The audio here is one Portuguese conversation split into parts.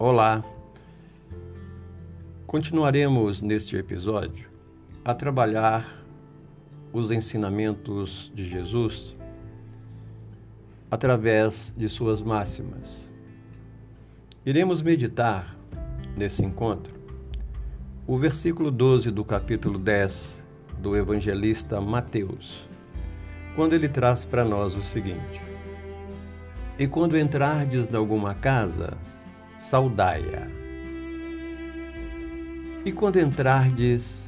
Olá! Continuaremos neste episódio a trabalhar os ensinamentos de Jesus através de suas máximas. Iremos meditar nesse encontro o versículo 12 do capítulo 10 do evangelista Mateus, quando ele traz para nós o seguinte: E quando entrardes em alguma casa, saudai-a. E quando entrardes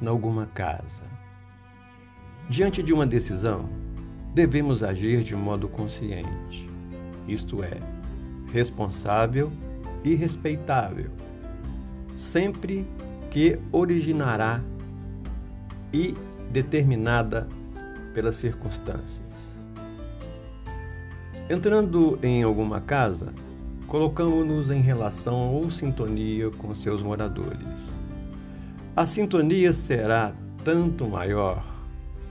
em alguma casa, diante de uma decisão, devemos agir de modo consciente, isto é, responsável e respeitável, sempre que originará e determinada pelas circunstâncias. Entrando em alguma casa, colocamos-nos em relação ou sintonia com seus moradores. A sintonia será tanto maior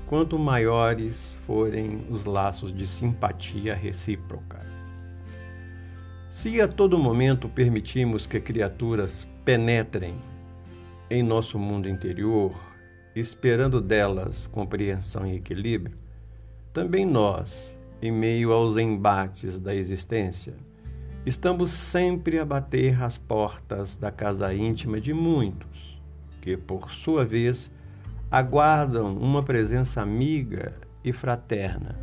quanto maiores forem os laços de simpatia recíproca. Se a todo momento permitimos que criaturas penetrem em nosso mundo interior, esperando delas compreensão e equilíbrio, também nós, em meio aos embates da existência, Estamos sempre a bater as portas da casa íntima de muitos, que, por sua vez, aguardam uma presença amiga e fraterna,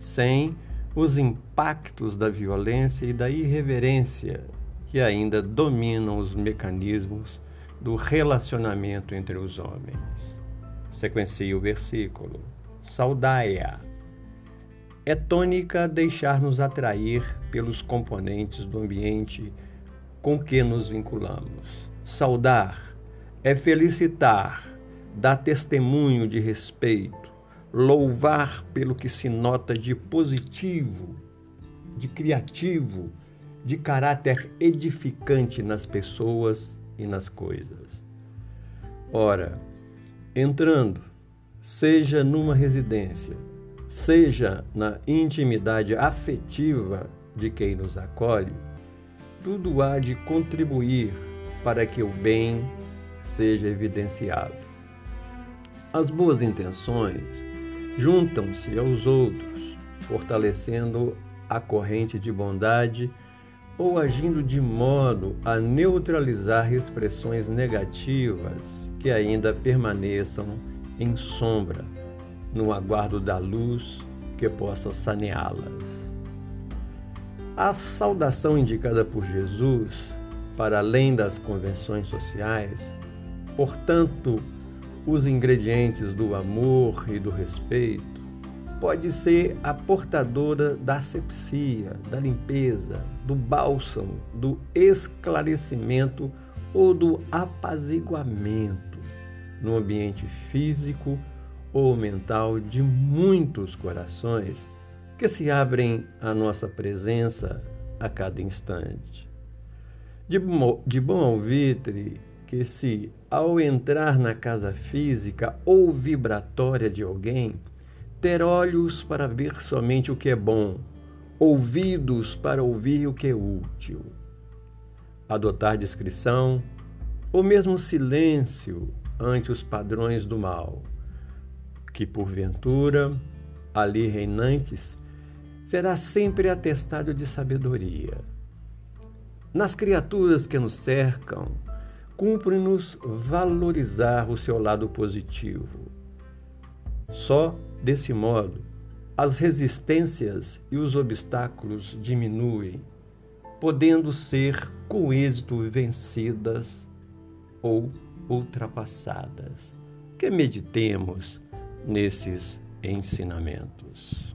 sem os impactos da violência e da irreverência que ainda dominam os mecanismos do relacionamento entre os homens. Sequencia o versículo. Saudai-a é tônica deixar-nos atrair pelos componentes do ambiente com que nos vinculamos. Saudar é felicitar, dar testemunho de respeito, louvar pelo que se nota de positivo, de criativo, de caráter edificante nas pessoas e nas coisas. Ora, entrando, seja numa residência, seja na intimidade afetiva de quem nos acolhe, tudo há de contribuir para que o bem seja evidenciado. As boas intenções juntam-se aos outros, fortalecendo a corrente de bondade ou agindo de modo a neutralizar expressões negativas que ainda permaneçam em sombra no aguardo da luz que possa saneá-las. A saudação indicada por Jesus, para além das convenções sociais, portanto, os ingredientes do amor e do respeito, pode ser a portadora da asepsia, da limpeza, do bálsamo, do esclarecimento ou do apaziguamento no ambiente físico ou mental de muitos corações que se abrem à nossa presença a cada instante. De, de bom alvitre que se, ao entrar na casa física ou vibratória de alguém, ter olhos para ver somente o que é bom, ouvidos para ouvir o que é útil, adotar discrição ou mesmo silêncio ante os padrões do mal que porventura, ali reinantes, será sempre atestado de sabedoria. Nas criaturas que nos cercam, cumpre-nos valorizar o seu lado positivo. Só desse modo, as resistências e os obstáculos diminuem, podendo ser com êxito vencidas ou ultrapassadas. Que meditemos nesses ensinamentos.